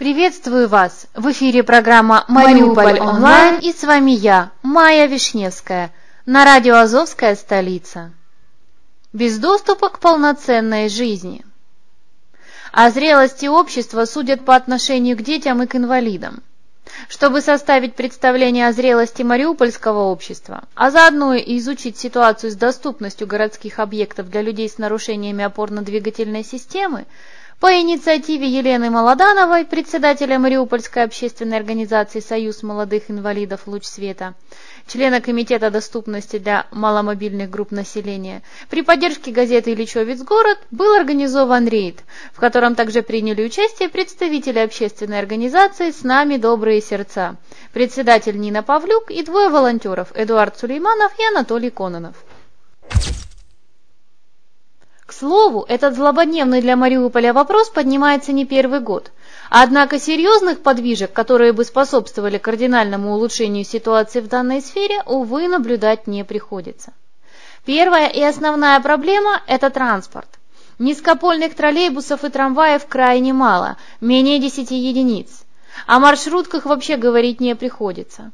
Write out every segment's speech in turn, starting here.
Приветствую вас! В эфире программа «Мариуполь онлайн» и с вами я, Майя Вишневская, на радио «Азовская столица». Без доступа к полноценной жизни. О зрелости общества судят по отношению к детям и к инвалидам. Чтобы составить представление о зрелости мариупольского общества, а заодно и изучить ситуацию с доступностью городских объектов для людей с нарушениями опорно-двигательной системы, по инициативе Елены Молодановой, председателя Мариупольской общественной организации «Союз молодых инвалидов Луч света», члена Комитета доступности для маломобильных групп населения, при поддержке газеты «Ильичевец город» был организован рейд, в котором также приняли участие представители общественной организации «С нами добрые сердца», председатель Нина Павлюк и двое волонтеров Эдуард Сулейманов и Анатолий Кононов. К слову, этот злободневный для Мариуполя вопрос поднимается не первый год. Однако серьезных подвижек, которые бы способствовали кардинальному улучшению ситуации в данной сфере, увы, наблюдать не приходится. Первая и основная проблема – это транспорт. Низкопольных троллейбусов и трамваев крайне мало, менее 10 единиц. О маршрутках вообще говорить не приходится.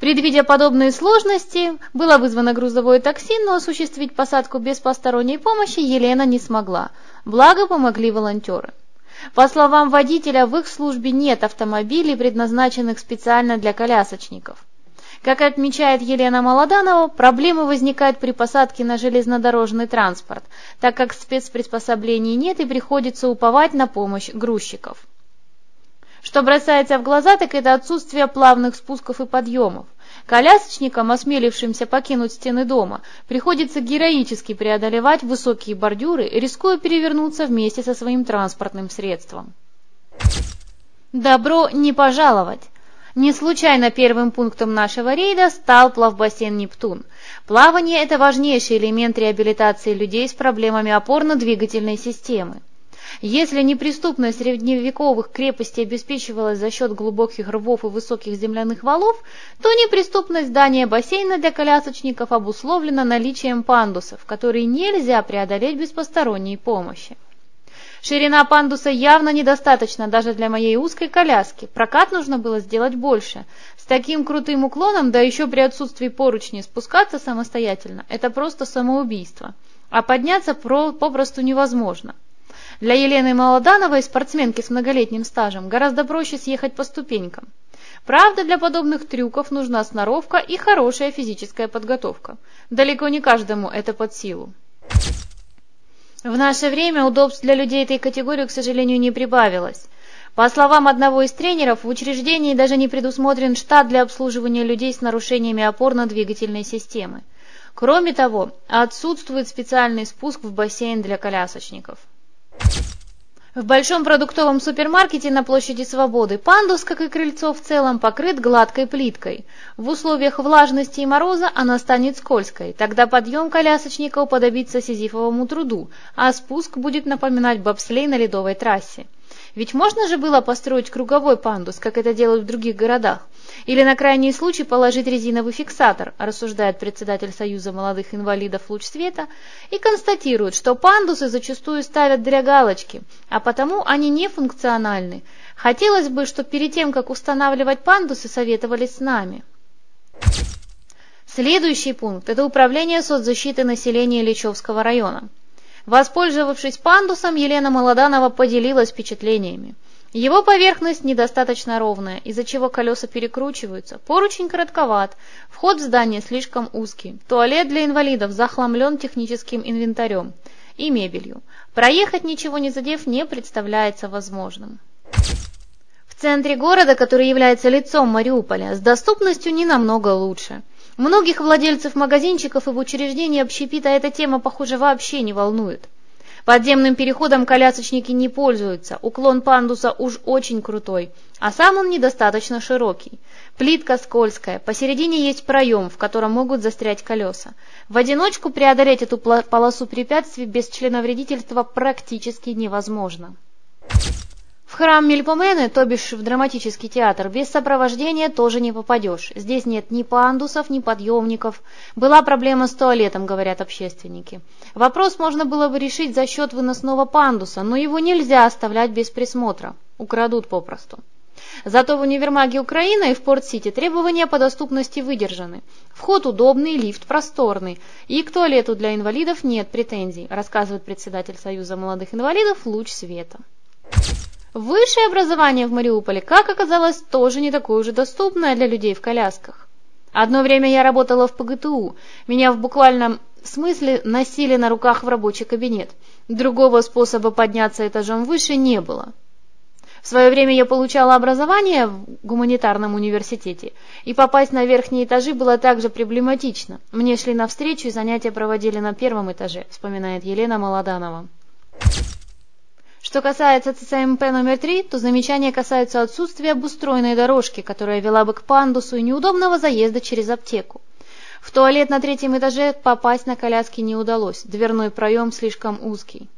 Предвидя подобные сложности, было вызвано грузовое такси, но осуществить посадку без посторонней помощи Елена не смогла. Благо помогли волонтеры. По словам водителя, в их службе нет автомобилей, предназначенных специально для колясочников. Как отмечает Елена Молоданова, проблемы возникают при посадке на железнодорожный транспорт, так как спецприспособлений нет и приходится уповать на помощь грузчиков. Что бросается в глаза, так это отсутствие плавных спусков и подъемов. Колясочникам, осмелившимся покинуть стены дома, приходится героически преодолевать высокие бордюры, рискуя перевернуться вместе со своим транспортным средством. Добро не пожаловать! Не случайно первым пунктом нашего рейда стал плавбассейн «Нептун». Плавание – это важнейший элемент реабилитации людей с проблемами опорно-двигательной системы. Если неприступность средневековых крепостей обеспечивалась за счет глубоких рвов и высоких земляных валов, то неприступность здания бассейна для колясочников обусловлена наличием пандусов, которые нельзя преодолеть без посторонней помощи. Ширина пандуса явно недостаточна даже для моей узкой коляски. Прокат нужно было сделать больше. С таким крутым уклоном, да еще при отсутствии поручней, спускаться самостоятельно – это просто самоубийство. А подняться попросту невозможно. Для Елены Молодановой, спортсменки с многолетним стажем, гораздо проще съехать по ступенькам. Правда, для подобных трюков нужна сноровка и хорошая физическая подготовка. Далеко не каждому это под силу. В наше время удобств для людей этой категории, к сожалению, не прибавилось. По словам одного из тренеров, в учреждении даже не предусмотрен штат для обслуживания людей с нарушениями опорно-двигательной системы. Кроме того, отсутствует специальный спуск в бассейн для колясочников. В большом продуктовом супермаркете на площади Свободы пандус, как и крыльцо в целом, покрыт гладкой плиткой. В условиях влажности и мороза она станет скользкой. Тогда подъем колясочника уподобится сизифовому труду, а спуск будет напоминать бобслей на ледовой трассе. Ведь можно же было построить круговой пандус, как это делают в других городах. Или на крайний случай положить резиновый фиксатор, рассуждает председатель Союза молодых инвалидов «Луч света» и констатирует, что пандусы зачастую ставят для галочки, а потому они не функциональны. Хотелось бы, чтобы перед тем, как устанавливать пандусы, советовались с нами. Следующий пункт – это управление соцзащиты населения Ильичевского района. Воспользовавшись пандусом, Елена Молоданова поделилась впечатлениями. Его поверхность недостаточно ровная, из-за чего колеса перекручиваются, поручень коротковат, вход в здание слишком узкий, туалет для инвалидов захламлен техническим инвентарем и мебелью. Проехать ничего не задев не представляется возможным. В центре города, который является лицом Мариуполя, с доступностью не намного лучше – Многих владельцев магазинчиков и в учреждении общепита эта тема, похоже, вообще не волнует. Подземным переходом колясочники не пользуются, уклон пандуса уж очень крутой, а сам он недостаточно широкий. Плитка скользкая, посередине есть проем, в котором могут застрять колеса. В одиночку преодолеть эту полосу препятствий без членовредительства практически невозможно. В храм Мельпомены, то бишь в драматический театр, без сопровождения тоже не попадешь. Здесь нет ни пандусов, ни подъемников. Была проблема с туалетом, говорят общественники. Вопрос можно было бы решить за счет выносного пандуса, но его нельзя оставлять без присмотра. Украдут попросту. Зато в универмаге Украины и в Порт-Сити требования по доступности выдержаны. Вход удобный, лифт просторный. И к туалету для инвалидов нет претензий, рассказывает председатель Союза молодых инвалидов Луч Света. Высшее образование в Мариуполе, как оказалось, тоже не такое уже доступное для людей в колясках. Одно время я работала в ПГТУ. Меня в буквальном смысле носили на руках в рабочий кабинет. Другого способа подняться этажом выше не было. В свое время я получала образование в гуманитарном университете, и попасть на верхние этажи было также проблематично. Мне шли навстречу и занятия проводили на первом этаже, вспоминает Елена Молоданова. Что касается ЦЦМП номер 3, то замечания касаются отсутствия обустроенной дорожки, которая вела бы к пандусу и неудобного заезда через аптеку. В туалет на третьем этаже попасть на коляске не удалось, дверной проем слишком узкий.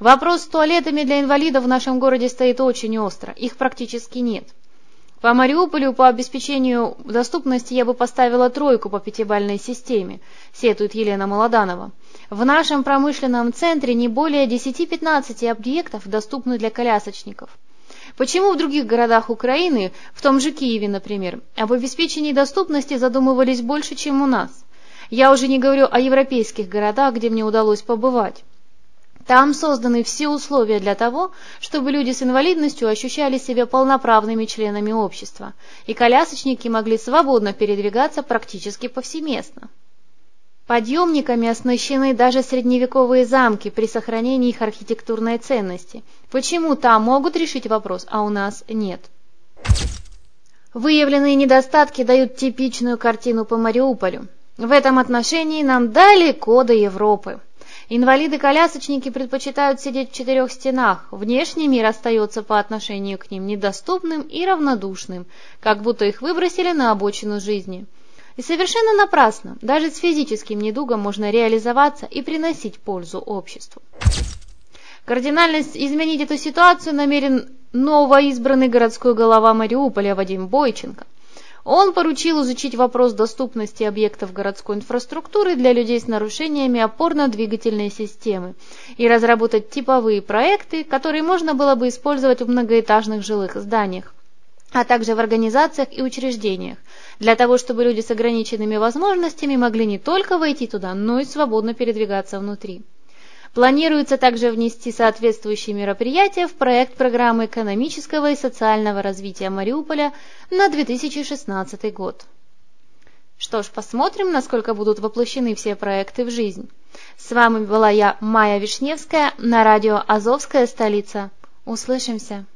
Вопрос с туалетами для инвалидов в нашем городе стоит очень остро, их практически нет. По Мариуполю по обеспечению доступности я бы поставила тройку по пятибалльной системе, сетует Елена Молоданова. В нашем промышленном центре не более 10-15 объектов доступны для колясочников. Почему в других городах Украины, в том же Киеве, например, об обеспечении доступности задумывались больше, чем у нас? Я уже не говорю о европейских городах, где мне удалось побывать. Там созданы все условия для того, чтобы люди с инвалидностью ощущали себя полноправными членами общества, и колясочники могли свободно передвигаться практически повсеместно. Подъемниками оснащены даже средневековые замки при сохранении их архитектурной ценности. Почему там могут решить вопрос, а у нас нет? Выявленные недостатки дают типичную картину по Мариуполю. В этом отношении нам далеко до Европы. Инвалиды-колясочники предпочитают сидеть в четырех стенах. Внешний мир остается по отношению к ним недоступным и равнодушным, как будто их выбросили на обочину жизни. И совершенно напрасно, даже с физическим недугом можно реализоваться и приносить пользу обществу. Кардинально изменить эту ситуацию намерен новоизбранный городской голова Мариуполя Вадим Бойченко. Он поручил изучить вопрос доступности объектов городской инфраструктуры для людей с нарушениями опорно-двигательной системы и разработать типовые проекты, которые можно было бы использовать в многоэтажных жилых зданиях а также в организациях и учреждениях, для того, чтобы люди с ограниченными возможностями могли не только войти туда, но и свободно передвигаться внутри. Планируется также внести соответствующие мероприятия в проект программы экономического и социального развития Мариуполя на 2016 год. Что ж, посмотрим, насколько будут воплощены все проекты в жизнь. С вами была я, Майя Вишневская, на радио «Азовская столица». Услышимся!